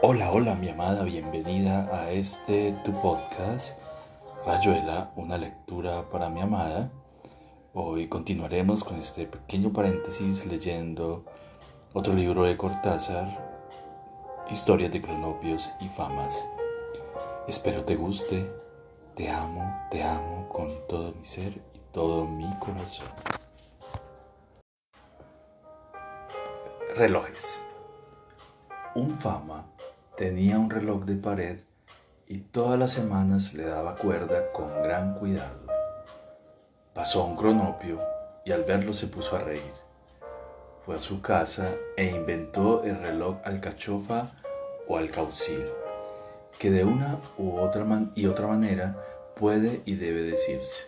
Hola, hola mi amada, bienvenida a este tu podcast, Rayuela, una lectura para mi amada. Hoy continuaremos con este pequeño paréntesis leyendo otro libro de Cortázar, Historias de cronopios y famas. Espero te guste, te amo, te amo con todo mi ser y todo mi corazón. Relojes. Un fama tenía un reloj de pared y todas las semanas le daba cuerda con gran cuidado. Pasó un cronopio y al verlo se puso a reír. Fue a su casa e inventó el reloj alcachofa o alcaucil, que de una u otra y otra manera puede y debe decirse.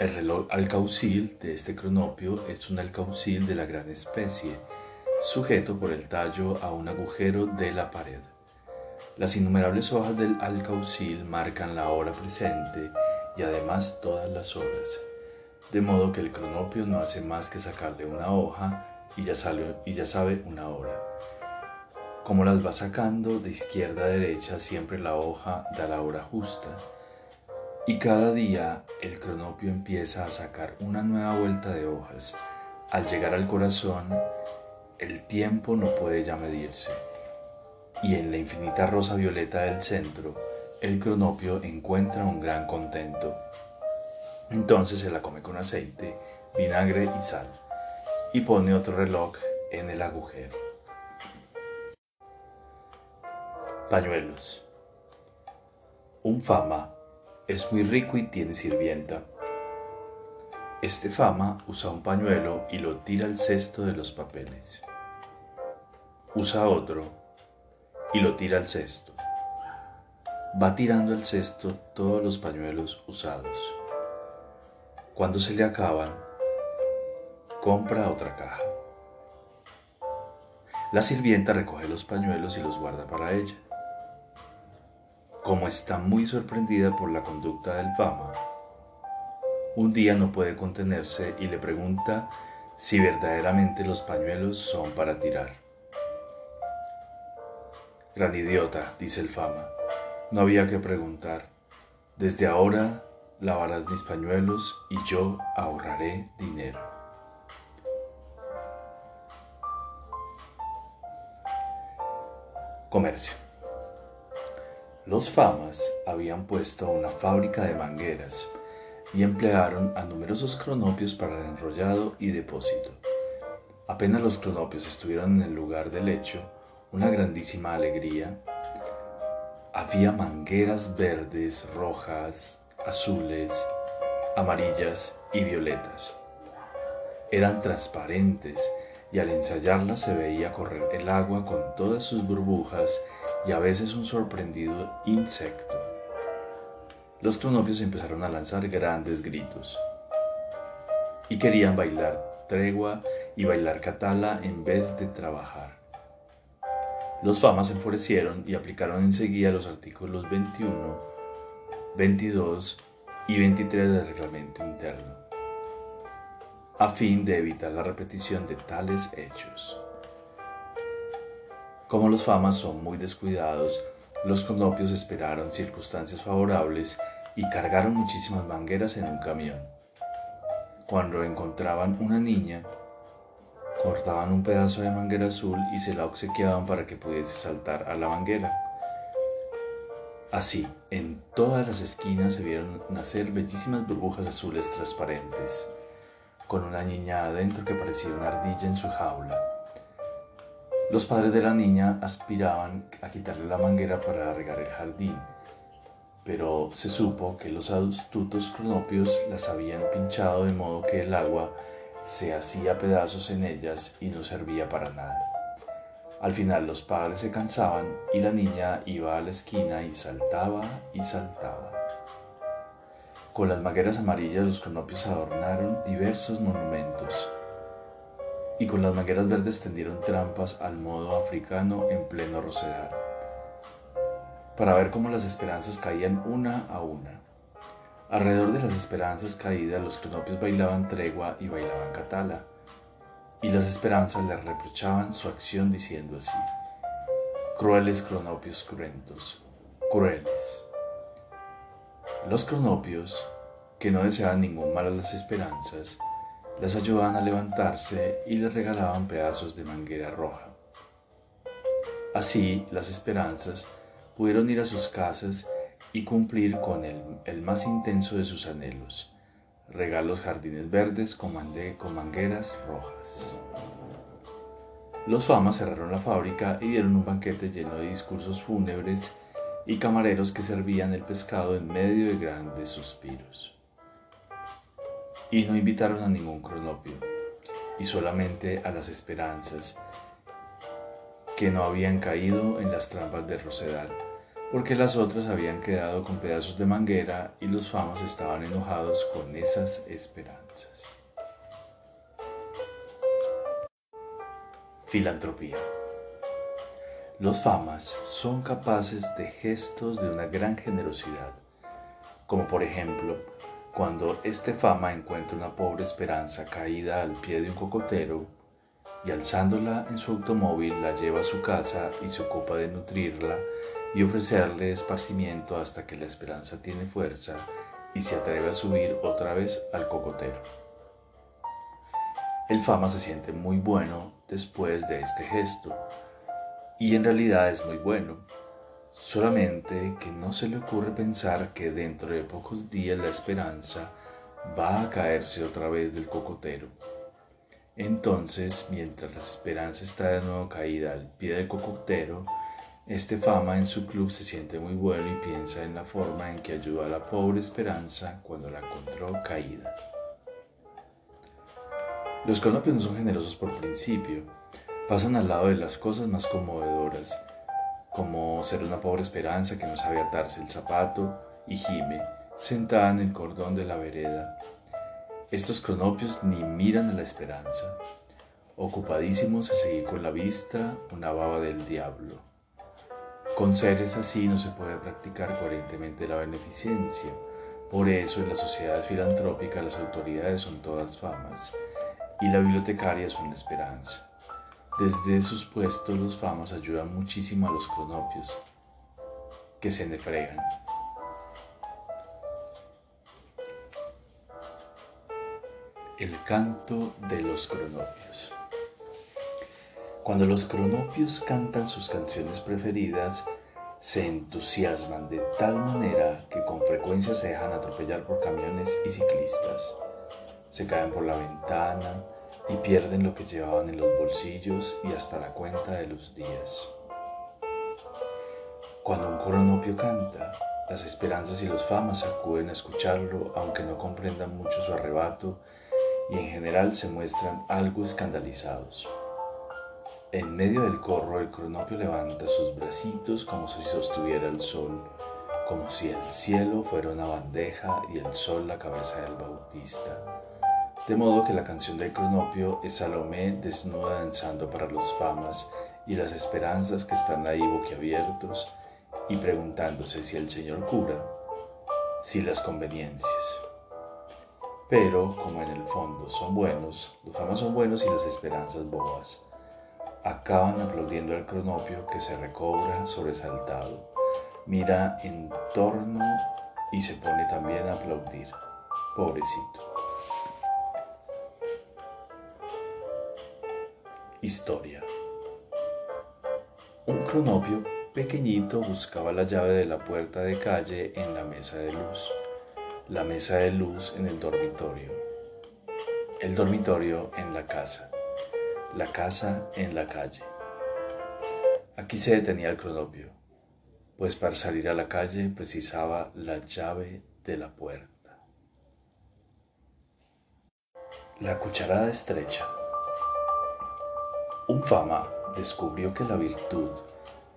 El reloj alcaucil de este cronopio es un alcaucil de la gran especie, sujeto por el tallo a un agujero de la pared. Las innumerables hojas del alcaucil marcan la hora presente y además todas las horas, de modo que el cronopio no hace más que sacarle una hoja y ya, y ya sabe una hora. Como las va sacando de izquierda a derecha, siempre la hoja da la hora justa. Y cada día el cronopio empieza a sacar una nueva vuelta de hojas. Al llegar al corazón, el tiempo no puede ya medirse, y en la infinita rosa violeta del centro, el cronopio encuentra un gran contento. Entonces se la come con aceite, vinagre y sal, y pone otro reloj en el agujero. Pañuelos. Un fama es muy rico y tiene sirvienta. Este fama usa un pañuelo y lo tira al cesto de los papeles usa otro y lo tira al cesto. Va tirando al cesto todos los pañuelos usados. Cuando se le acaban, compra otra caja. La sirvienta recoge los pañuelos y los guarda para ella. Como está muy sorprendida por la conducta del fama, un día no puede contenerse y le pregunta si verdaderamente los pañuelos son para tirar. Gran idiota, dice el fama. No había que preguntar. Desde ahora lavarás mis pañuelos y yo ahorraré dinero. Comercio. Los famas habían puesto una fábrica de mangueras y emplearon a numerosos cronopios para el enrollado y depósito. Apenas los cronopios estuvieron en el lugar del hecho, una grandísima alegría. Había mangueras verdes, rojas, azules, amarillas y violetas. Eran transparentes y al ensayarlas se veía correr el agua con todas sus burbujas y a veces un sorprendido insecto. Los cronopios empezaron a lanzar grandes gritos y querían bailar tregua y bailar catala en vez de trabajar. Los famas se enfurecieron y aplicaron enseguida los artículos 21, 22 y 23 del reglamento interno, a fin de evitar la repetición de tales hechos. Como los famas son muy descuidados, los conopios esperaron circunstancias favorables y cargaron muchísimas mangueras en un camión. Cuando encontraban una niña, cortaban un pedazo de manguera azul y se la obsequiaban para que pudiese saltar a la manguera. Así, en todas las esquinas se vieron nacer bellísimas burbujas azules transparentes, con una niña adentro que parecía una ardilla en su jaula. Los padres de la niña aspiraban a quitarle la manguera para regar el jardín, pero se supo que los astutos cronopios las habían pinchado de modo que el agua se hacía pedazos en ellas y no servía para nada. Al final los padres se cansaban y la niña iba a la esquina y saltaba y saltaba. Con las magueras amarillas los cronopios adornaron diversos monumentos y con las mangueras verdes tendieron trampas al modo africano en pleno rosedal, para ver cómo las esperanzas caían una a una. Alrededor de las esperanzas caídas, los cronopios bailaban tregua y bailaban catala, y las esperanzas le reprochaban su acción diciendo así: Crueles cronopios cruentos, crueles. Los cronopios, que no deseaban ningún mal a las esperanzas, las ayudaban a levantarse y les regalaban pedazos de manguera roja. Así, las esperanzas pudieron ir a sus casas y cumplir con el, más intenso de sus anhelos, regalos jardines verdes con, con mangueras rojas. Los famas cerraron la fábrica y dieron un banquete lleno de discursos fúnebres y camareros que servían el pescado en medio de grandes suspiros. Y no invitaron a ningún cronopio, y solamente a las esperanzas que no habían caído en las trampas de Rosedal, porque las otras habían quedado con pedazos de manguera y los famas estaban enojados con esas esperanzas. Filantropía. Los famas son capaces de gestos de una gran generosidad, como por ejemplo cuando este fama encuentra una pobre esperanza caída al pie de un cocotero y alzándola en su automóvil la lleva a su casa y se ocupa de nutrirla y ofrecerle esparcimiento hasta que la esperanza tiene fuerza y se atreve a subir otra vez al cocotero. El fama se siente muy bueno después de este gesto, y en realidad es muy bueno, solamente que no se le ocurre pensar que dentro de pocos días la esperanza va a caerse otra vez del cocotero. Entonces, mientras la esperanza está de nuevo caída al pie del cocotero, este fama en su club se siente muy bueno y piensa en la forma en que ayudó a la pobre esperanza cuando la encontró caída. Los cronopios no son generosos por principio, pasan al lado de las cosas más conmovedoras, como ser una pobre esperanza que no sabe atarse el zapato y gime, sentada en el cordón de la vereda. Estos cronopios ni miran a la esperanza, ocupadísimos a seguir con la vista una baba del diablo. Con seres así no se puede practicar coherentemente la beneficencia, por eso en las sociedades filantrópicas las autoridades son todas famas y la bibliotecaria es una esperanza. Desde sus puestos los famas ayudan muchísimo a los cronopios, que se nefregan. El canto de los cronopios. Cuando los cronopios cantan sus canciones preferidas, se entusiasman de tal manera que con frecuencia se dejan atropellar por camiones y ciclistas se caen por la ventana y pierden lo que llevaban en los bolsillos y hasta la cuenta de los días. Cuando un cronopio canta, las esperanzas y los famas acuden a escucharlo aunque no comprendan mucho su arrebato y en general se muestran algo escandalizados. En medio del corro el cronopio levanta sus bracitos como si sostuviera el sol, como si el cielo fuera una bandeja y el sol la cabeza del bautista. De modo que la canción del cronopio es Salomé desnuda danzando para los famas y las esperanzas que están ahí boquiabiertos y preguntándose si el Señor cura, si las conveniencias. Pero, como en el fondo son buenos, los famas son buenos y las esperanzas bobas, acaban aplaudiendo al cronopio que se recobra sobresaltado, mira en torno y se pone también a aplaudir. Pobrecito. Historia. Un cronopio pequeñito buscaba la llave de la puerta de calle en la mesa de luz, la mesa de luz en el dormitorio, el dormitorio en la casa, la casa en la calle. Aquí se detenía el cronopio, pues para salir a la calle precisaba la llave de la puerta. La cucharada estrecha. Un fama descubrió que la virtud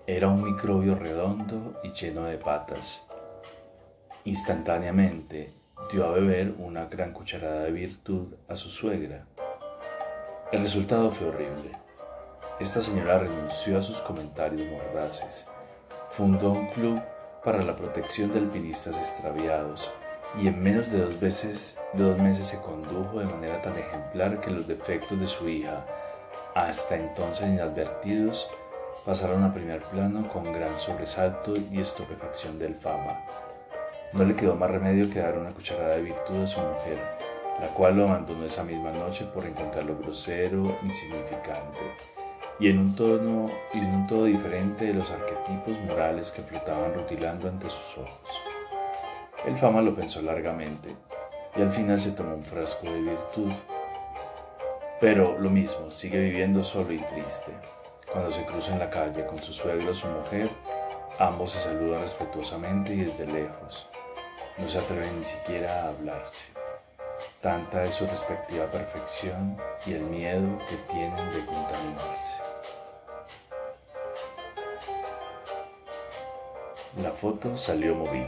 era un microbio redondo y lleno de patas. Instantáneamente dio a beber una gran cucharada de virtud a su suegra. El resultado fue horrible. Esta señora renunció a sus comentarios mordaces, fundó un club para la protección de alpinistas extraviados y en menos de dos, veces, dos meses se condujo de manera tan ejemplar que los defectos de su hija hasta entonces inadvertidos, pasaron a primer plano con gran sobresalto y estupefacción del fama. No le quedó más remedio que dar una cucharada de virtud a su mujer, la cual lo abandonó esa misma noche por encontrarlo grosero, insignificante, y en un tono, y en un todo diferente de los arquetipos morales que flotaban rutilando ante sus ojos. El fama lo pensó largamente, y al final se tomó un frasco de virtud. Pero lo mismo, sigue viviendo solo y triste. Cuando se cruza en la calle con su suegro o su mujer, ambos se saludan respetuosamente y desde lejos. No se atreven ni siquiera a hablarse. Tanta es su respectiva perfección y el miedo que tienen de contaminarse. La foto salió movida.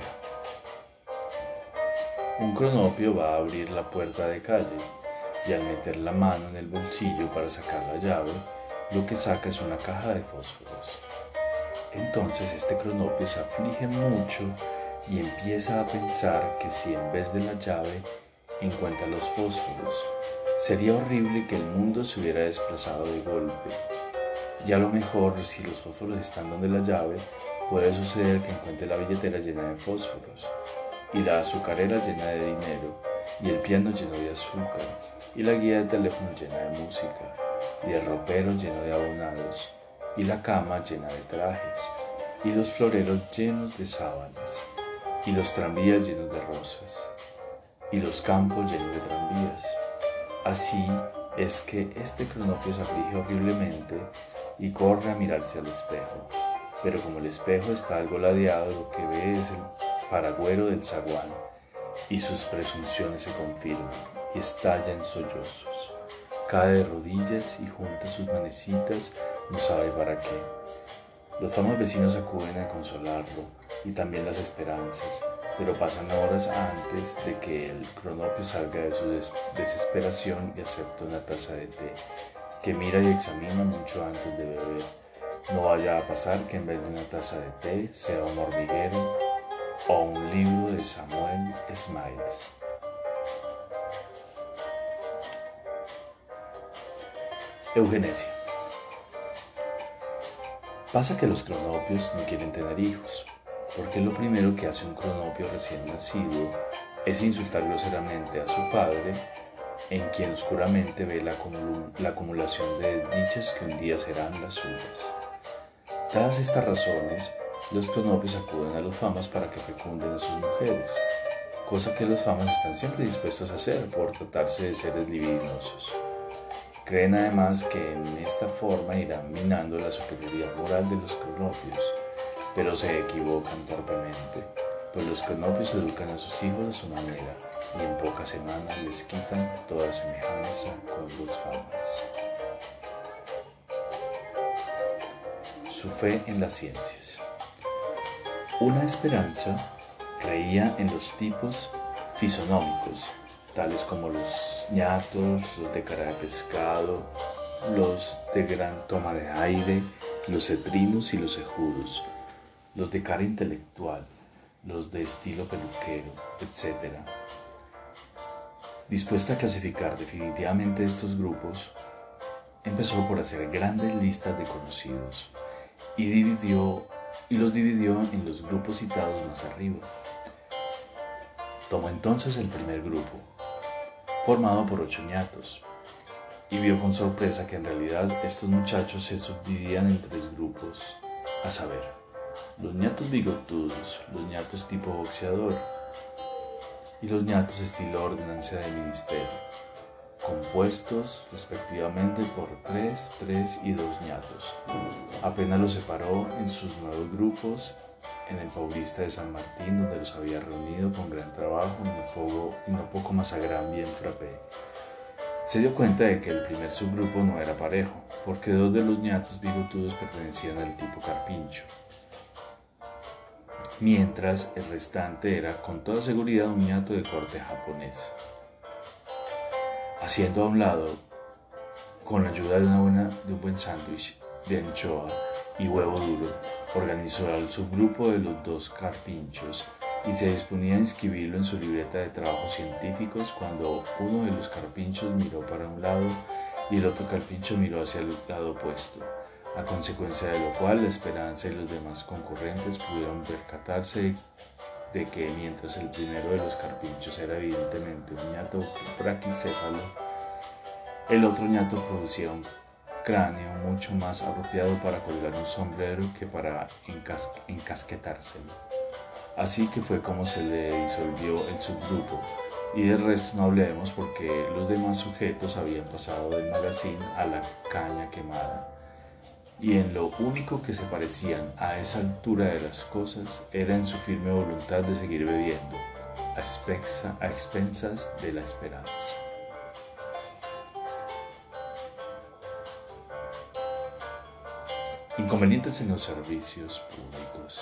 Un cronopio va a abrir la puerta de calle y al meter la mano en el bolsillo para sacar la llave, lo que saca es una caja de fósforos. Entonces este cronopio se aflige mucho y empieza a pensar que si en vez de la llave encuentra los fósforos, sería horrible que el mundo se hubiera desplazado de golpe. Y a lo mejor si los fósforos están donde la llave, puede suceder que encuentre la billetera llena de fósforos y la azucarera llena de dinero y el piano lleno de azúcar y la guía de teléfono llena de música y el ropero lleno de abonados y la cama llena de trajes y los floreros llenos de sábanas y los tranvías llenos de rosas y los campos llenos de tranvías. Así es que este cronopio se aflige horriblemente y corre a mirarse al espejo. Pero como el espejo está algo ladeado, lo que ve es el paragüero del zaguán y sus presunciones se confirman y estalla en sollozos. Cae de rodillas y junta sus manecitas, no sabe para qué. Los famosos vecinos acuden a consolarlo y también las esperanzas, pero pasan horas antes de que el cronopio salga de su desesperación y acepte una taza de té, que mira y examina mucho antes de beber. No vaya a pasar que en vez de una taza de té sea un hormiguero o un libro de Samuel Smiles. Eugenesia. Pasa que los cronopios no quieren tener hijos, porque lo primero que hace un cronopio recién nacido es insultar groseramente a su padre, en quien oscuramente ve la, acumulación de desdichas que un día serán las suyas. Dadas estas razones, los cronopios acuden a los famas para que fecunden a sus mujeres, cosa que los famas están siempre dispuestos a hacer por tratarse de seres libidinosos. Creen además que en esta forma irán minando la superioridad moral de los cronopios, pero se equivocan torpemente, pues los cronopios educan a sus hijos a su manera y en pocas semanas les quitan toda semejanza con los famas. Su fe en las ciencias. Una esperanza creía en los tipos fisonómicos, tales como los ñatos, los de cara de pescado, los de gran toma de aire, los cetrinos y los ejudos, los de cara intelectual, los de estilo peluquero, etc. Dispuesta a clasificar definitivamente estos grupos, empezó por hacer grandes listas de conocidos y, dividió, y los dividió en los grupos citados más arriba. Tomó entonces el primer grupo, formado por ocho ñatos, y vio con sorpresa que en realidad estos muchachos se subdividían en tres grupos, a saber, los ñatos bigotudos, los ñatos tipo boxeador y los ñatos estilo ordenancia de ministerio, compuestos respectivamente por tres, tres y dos ñatos. Apenas los separó en sus nueve grupos en el Paulista de San Martín, donde los había reunido con gran trabajo y no poco, no poco más a gran bien frappé. Se dio cuenta de que el primer subgrupo no era parejo, porque dos de los ñatos bigotudos pertenecían al tipo carpincho, mientras el restante era con toda seguridad un ñato de corte japonés. Haciendo a un lado, con la ayuda de, una de un buen sándwich de anchoa y huevo duro, organizó al subgrupo de los dos carpinchos y se disponía a inscribirlo en su libreta de trabajos científicos cuando uno de los carpinchos miró para un lado y el otro carpincho miró hacia el lado opuesto. A consecuencia de lo cual la esperanza y los demás concurrentes pudieron percatarse de que mientras el primero de los carpinchos era evidentemente un ñato braquicéfalo, el otro ñato producía un cráneo mucho más apropiado para colgar un sombrero que para encasquetárselo. Así que fue como se le disolvió el subgrupo y del resto no hablemos porque los demás sujetos habían pasado del magazine a la caña quemada. Y en lo único que se parecían a esa altura de las cosas era en su firme voluntad de seguir bebiendo, a, a expensas de la esperanza. Inconvenientes en los servicios públicos.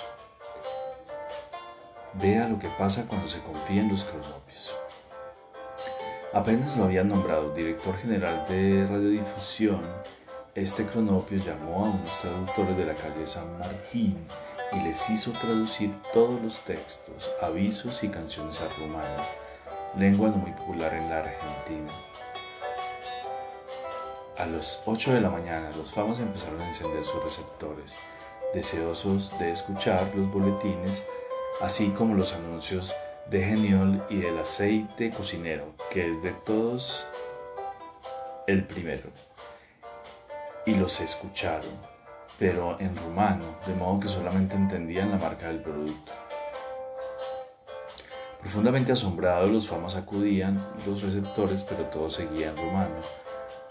Vea lo que pasa cuando se confía en los cronopios. Apenas lo habían nombrado director general de radiodifusión, este cronopio llamó a unos traductores de la calle San Martín y les hizo traducir todos los textos, avisos y canciones a rumano, lengua muy popular en la Argentina. A las 8 de la mañana los famas empezaron a encender sus receptores, deseosos de escuchar los boletines, así como los anuncios de geniol y del aceite cocinero, que es de todos el primero. Y los escucharon, pero en rumano, de modo que solamente entendían la marca del producto. Profundamente asombrados, los famas acudían los receptores, pero todo seguía en rumano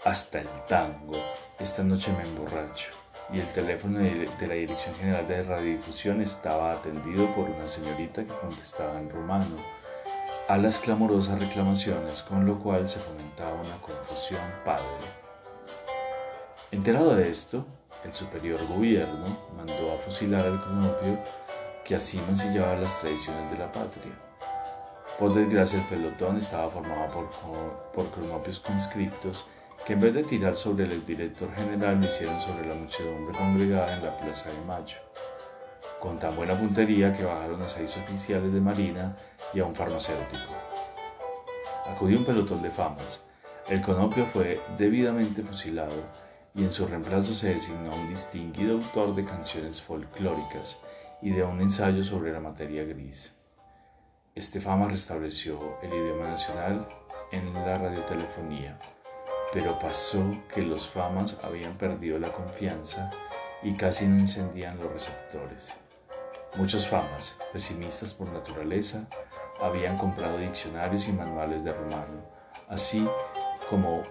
hasta el tango. Esta noche me emborracho. Y el teléfono de, la Dirección General de Radiodifusión estaba atendido por una señorita que contestaba en rumano a las clamorosas reclamaciones, con lo cual se fomentaba una confusión padre. Enterado de esto, el superior gobierno mandó a fusilar al cronopio que así mancillaba las tradiciones de la patria. Por desgracia, el pelotón estaba formado por, por cronopios conscriptos que en vez de tirar sobre el director general lo hicieron sobre la muchedumbre congregada en la Plaza de Mayo, con tan buena puntería que bajaron a seis oficiales de marina y a un farmacéutico. Acudió un pelotón de famas. El conopio fue debidamente fusilado y en su reemplazo se designó un distinguido autor de canciones folclóricas y de un ensayo sobre la materia gris. Este fama restableció el idioma nacional en la radiotelefonía pero pasó que los famas habían perdido la confianza y casi no encendían los receptores. Muchos famas, pesimistas por naturaleza, habían comprado diccionarios y manuales de romano, así como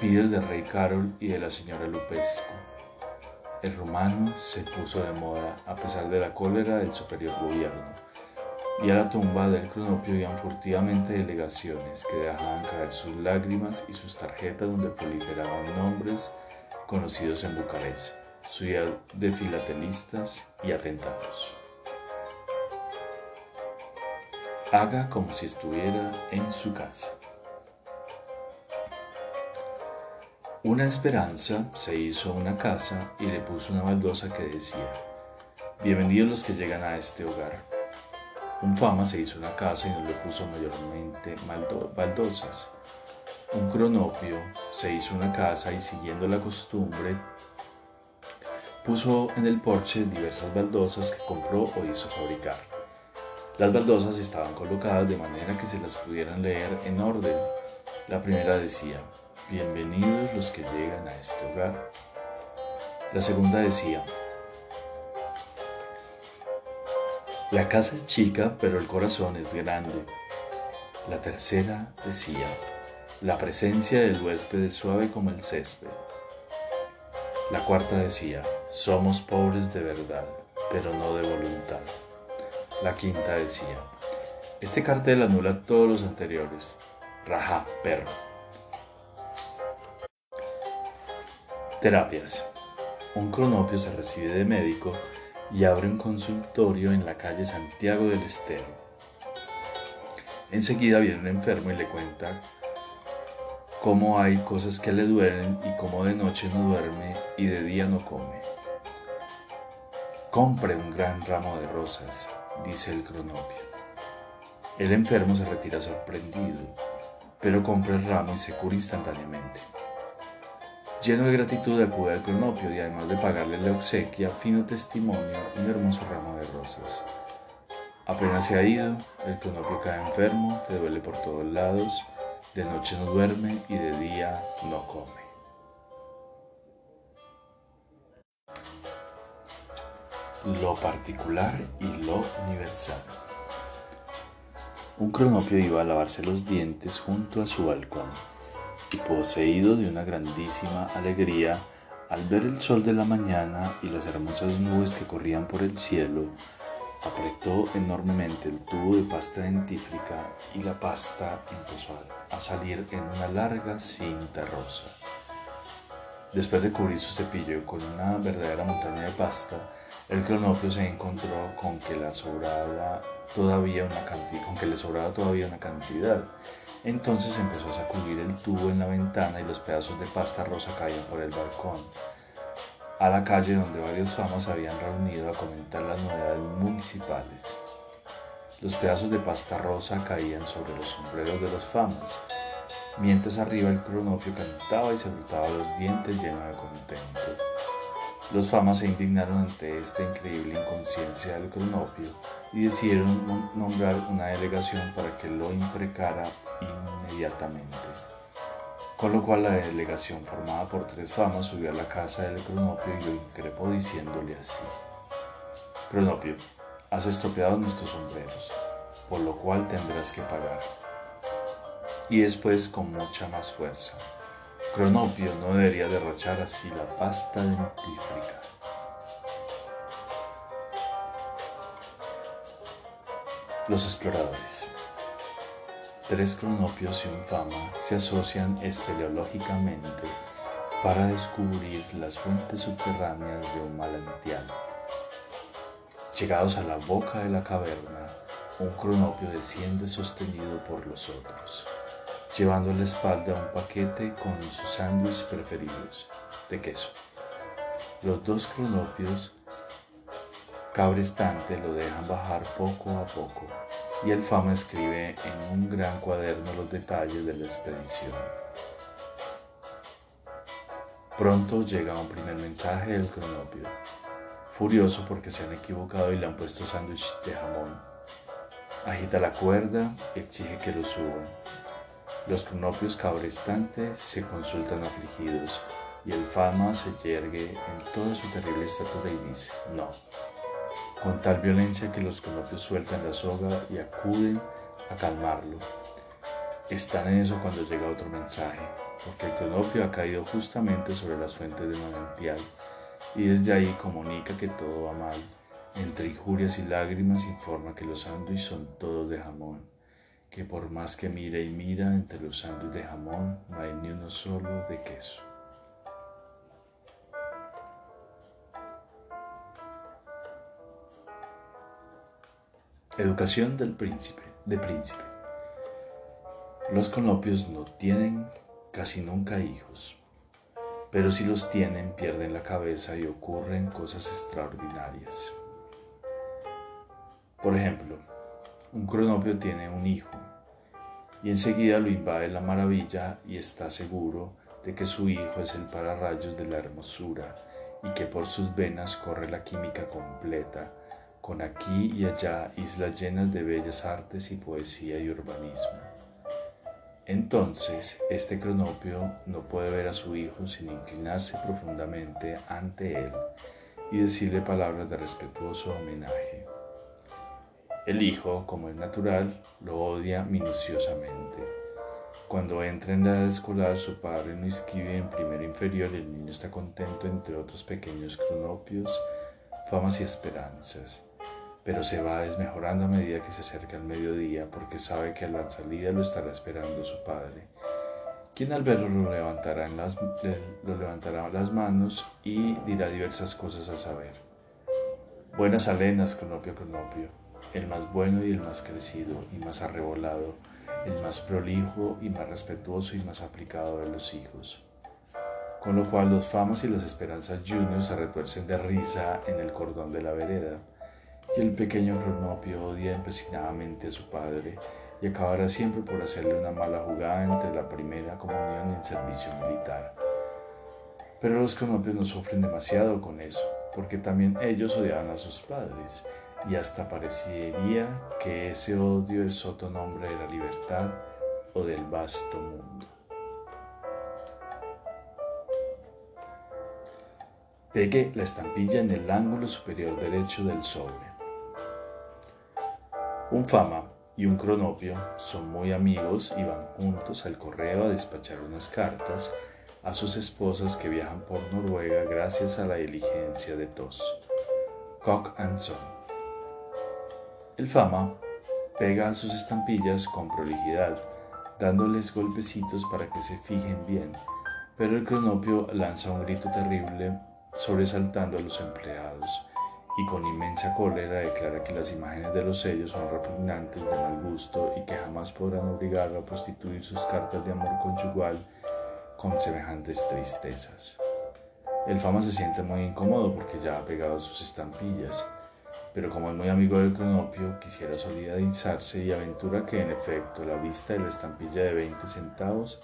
vídeos de Rey Carol y de la señora Lupesco. El romano se puso de moda a pesar de la cólera del superior gobierno y a la tumba del cronopio iban furtivamente delegaciones que dejaban caer sus lágrimas y sus tarjetas donde proliferaban nombres conocidos en Bucarest, ciudad de filatelistas y atentados. Haga como si estuviera en su casa. Una esperanza se hizo una casa y le puso una baldosa que decía, Bienvenidos los que llegan a este hogar un fama se hizo una casa y no le puso mayormente baldosas. Un cronopio se hizo una casa y siguiendo la costumbre puso en el porche diversas baldosas que compró o hizo fabricar. Las baldosas estaban colocadas de manera que se las pudieran leer en orden. La primera decía, bienvenidos los que llegan a este hogar. La segunda decía, La casa es chica, pero el corazón es grande. La tercera decía, la presencia del huésped es suave como el césped. La cuarta decía, somos pobres de verdad, pero no de voluntad. La quinta decía, este cartel anula todos los anteriores. Raja, perro. Terapias. Un cronopio se recibe de médico y abre un consultorio en la calle Santiago del Estero. Enseguida viene un enfermo y le cuenta cómo hay cosas que le duelen y cómo de noche no duerme y de día no come. Compre un gran ramo de rosas, dice el cronopio. El enfermo se retira sorprendido, pero compra el ramo y se cura instantáneamente. Lleno de gratitud acude al cronopio y además de pagarle la obsequia, fino testimonio, un hermoso ramo de rosas. Apenas se ha ido, el cronopio cae enfermo, le duele por todos lados, de noche no duerme y de día no come. Lo particular y lo universal. Un cronopio iba a lavarse los dientes junto a su balcón y poseído de una grandísima alegría al ver el sol de la mañana y las hermosas nubes que corrían por el cielo, apretó enormemente el tubo de pasta dentífrica y la pasta empezó a salir en una larga cinta rosa. Después de cubrir su cepillo con una verdadera montaña de pasta, el cronopio se encontró con que, la sobraba todavía una cantidad, le sobraba todavía una cantidad entonces empezó a sacudir el tubo en la ventana y los pedazos de pasta rosa caían por el balcón, a la calle donde varios famas se habían reunido a comentar las novedades municipales. Los pedazos de pasta rosa caían sobre los sombreros de los famas, mientras arriba el cronopio cantaba y se frotaba los dientes lleno de contento. Los famas se indignaron ante esta increíble inconsciencia del cronopio y decidieron nombrar una delegación para que lo imprecara inmediatamente. Con lo cual la delegación formada por tres famas subió a la casa del cronopio y lo increpó diciéndole así. Cronopio, has estropeado nuestros sombreros, por lo cual tendrás que pagar. Y después con mucha más fuerza. Cronopio no debería derrochar así la pasta dentífrica. Los exploradores. Tres cronopios y un fama se asocian espeleológicamente para descubrir las fuentes subterráneas de un manantial. Llegados a la boca de la caverna, un cronopio desciende sostenido por los otros llevando a la espalda un paquete con sus sándwiches preferidos de queso. Los dos cronopios cabrestante lo dejan bajar poco a poco y el fama escribe en un gran cuaderno los detalles de la expedición. Pronto llega un primer mensaje del cronopio, furioso porque se han equivocado y le han puesto sándwich de jamón. Agita la cuerda exige que lo suban. Los cronopios cabrestantes se consultan afligidos y el fama se yergue en toda su terrible estatura y dice, no, con tal violencia que los cronopios sueltan la soga y acuden a calmarlo. Están en eso cuando llega otro mensaje, porque el cronopio ha caído justamente sobre las fuentes del manantial y desde ahí comunica que todo va mal. Entre injurias y lágrimas informa que los sándwiches son todos de jamón que por más que mira y mira entre los sándwiches de jamón, no hay ni uno solo de queso. Educación del príncipe, de príncipe. Los conopios no tienen casi nunca hijos, pero si los tienen pierden la cabeza y ocurren cosas extraordinarias. Por ejemplo, un cronopio tiene un hijo y enseguida lo invade la maravilla y está seguro de que su hijo es el pararrayos de la hermosura y que por sus venas corre la química completa, con aquí y allá islas llenas de bellas artes y poesía y urbanismo. Entonces, este cronopio no puede ver a su hijo sin inclinarse profundamente ante él y decirle palabras de respetuoso homenaje. El hijo, como es natural, lo odia minuciosamente. Cuando entra en la edad escolar, su padre no escribe en primero inferior y el niño está contento entre otros pequeños cronopios, famas y esperanzas. Pero se va desmejorando a medida que se acerca el mediodía porque sabe que a la salida lo estará esperando su padre, quien al verlo lo levantará, en lo levantará las manos y dirá diversas cosas a saber. Buenas alenas, cronopio, cronopio el más bueno y el más crecido y más arrebolado, el más prolijo y más respetuoso y más aplicado de los hijos. Con lo cual los famas y las esperanzas juniors se retuercen de risa en el cordón de la vereda, y el pequeño cronopio odia empecinadamente a su padre y acabará siempre por hacerle una mala jugada entre la primera comunión y el servicio militar. Pero los cronopios no sufren demasiado con eso, porque también ellos odiaban a sus padres, y hasta parecería que ese odio es otro nombre de la libertad o del vasto mundo. Pegue la estampilla en el ángulo superior derecho del sobre. Un fama y un cronopio son muy amigos y van juntos al correo a despachar unas cartas a sus esposas que viajan por Noruega gracias a la diligencia de Tos. Cock and Son. El fama pega sus estampillas con prolijidad, dándoles golpecitos para que se fijen bien, pero el cronopio lanza un grito terrible sobresaltando a los empleados y con inmensa cólera declara que las imágenes de los sellos son repugnantes de mal gusto y que jamás podrán obligarlo a prostituir sus cartas de amor conyugal con semejantes tristezas. El fama se siente muy incómodo porque ya ha pegado sus estampillas, pero como es muy amigo del cronopio, quisiera solidarizarse y aventura que en efecto la vista de la estampilla de 20 centavos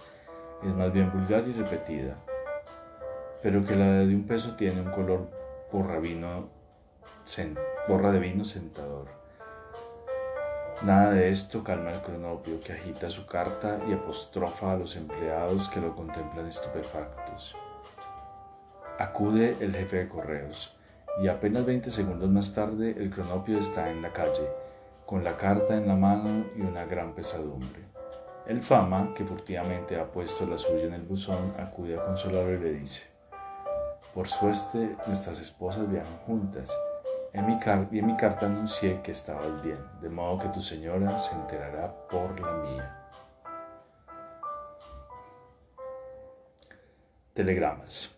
es más bien vulgar y repetida, pero que la de un peso tiene un color borra, borra de vino sentador. Nada de esto calma al cronopio que agita su carta y apostrofa a los empleados que lo contemplan estupefactos. Acude el jefe de correos y apenas 20 segundos más tarde el cronopio está en la calle, con la carta en la mano y una gran pesadumbre. El fama, que furtivamente ha puesto la suya en el buzón, acude a consolarlo y le dice, por suerte nuestras esposas viajan juntas en mi y en mi carta anuncié que estabas bien, de modo que tu señora se enterará por la mía. Telegramas.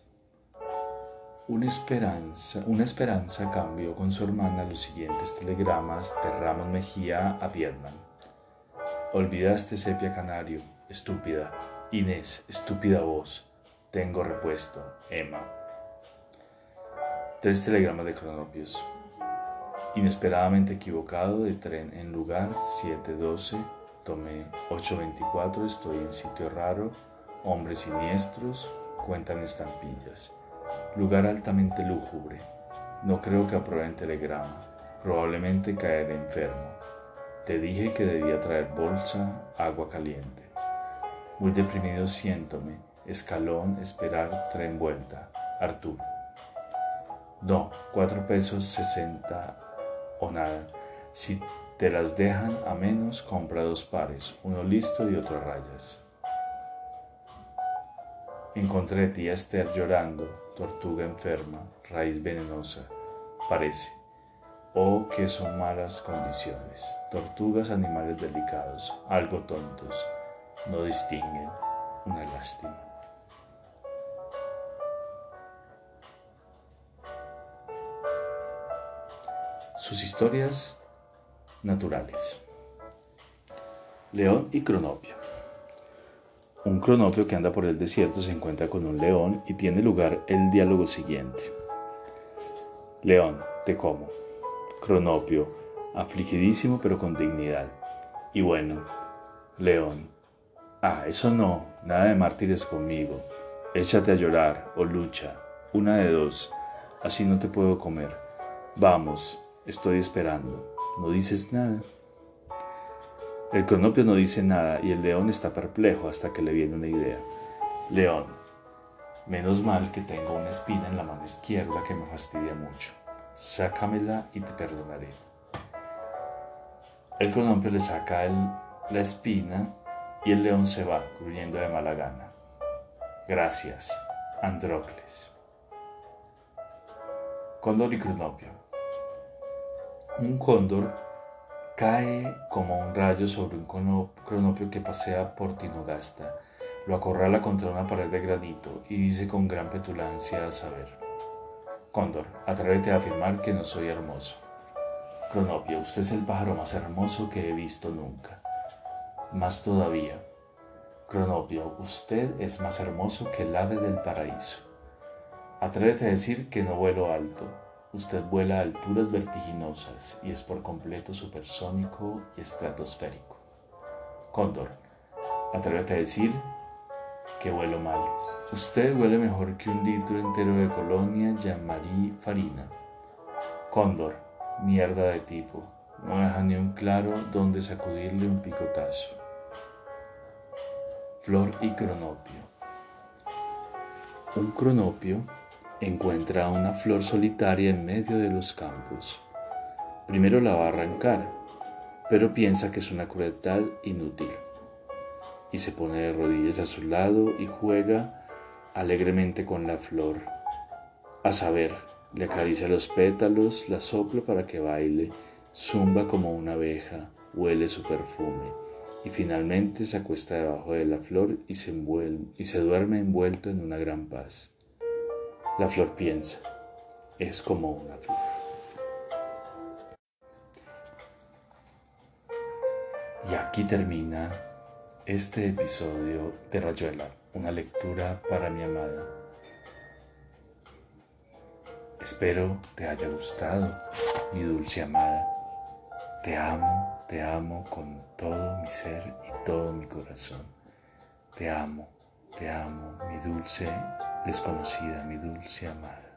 Una esperanza, una esperanza cambió con su hermana los siguientes telegramas de Ramos Mejía a Vietnam. Olvidaste sepia canario, estúpida. Inés, estúpida voz. Tengo repuesto. Emma. Tres telegramas de cronopios. Inesperadamente equivocado de tren en lugar 712, tomé 824, estoy en sitio raro, hombres siniestros, cuentan estampillas. Lugar altamente lúgubre. No creo que aprueben telegrama. Probablemente caeré enfermo. Te dije que debía traer bolsa, agua caliente. Muy deprimido siéntome. Escalón, esperar, tren vuelta. Arturo. No, cuatro pesos sesenta o nada. Si te las dejan a menos, compra dos pares, uno listo y otro rayas. Encontré a tía Esther llorando, tortuga enferma, raíz venenosa, parece. Oh, que son malas condiciones. Tortugas, animales delicados, algo tontos, no distinguen. Una lástima. Sus historias naturales. León y Cronopio. Un cronopio que anda por el desierto se encuentra con un león y tiene lugar el diálogo siguiente. León, te como. Cronopio, afligidísimo pero con dignidad. Y bueno, León. Ah, eso no, nada de mártires conmigo. Échate a llorar o lucha, una de dos, así no te puedo comer. Vamos, Estoy esperando. No dices nada. El cronopio no dice nada y el león está perplejo hasta que le viene una idea. León, menos mal que tengo una espina en la mano izquierda que me fastidia mucho. Sácamela y te perdonaré. El cronopio le saca la espina y el león se va, gruñendo de mala gana. Gracias, Andrócles. Cóndor y cronopio un cóndor cae como un rayo sobre un cronopio que pasea por Tinogasta. Lo acorrala contra una pared de granito y dice con gran petulancia a saber, Cóndor, atrévete a afirmar que no soy hermoso. Cronopio, usted es el pájaro más hermoso que he visto nunca. Más todavía, Cronopio, usted es más hermoso que el ave del paraíso. Atrévete a decir que no vuelo alto, Usted vuela a alturas vertiginosas y es por completo supersónico y estratosférico. Cóndor, atrévete a decir que vuelo mal. Usted huele mejor que un litro entero de colonia Jean-Marie Farina. Cóndor, mierda de tipo, no deja ni un claro donde sacudirle un picotazo. Flor y cronopio. Un cronopio encuentra una flor solitaria en medio de los campos. Primero la va a arrancar, pero piensa que es una crueldad inútil. Y se pone de rodillas a su lado y juega alegremente con la flor. A saber, le acaricia los pétalos, la sopla para que baile, zumba como una abeja, huele su perfume y finalmente se acuesta debajo de la flor y se, y se duerme envuelto en una gran paz. La flor piensa, es como una flor. Y aquí termina este episodio de Rayuela, una lectura para mi amada. Espero te haya gustado, mi dulce amada. Te amo, te amo con todo mi ser y todo mi corazón. Te amo, te amo, mi dulce desconocida, mi dulce amada.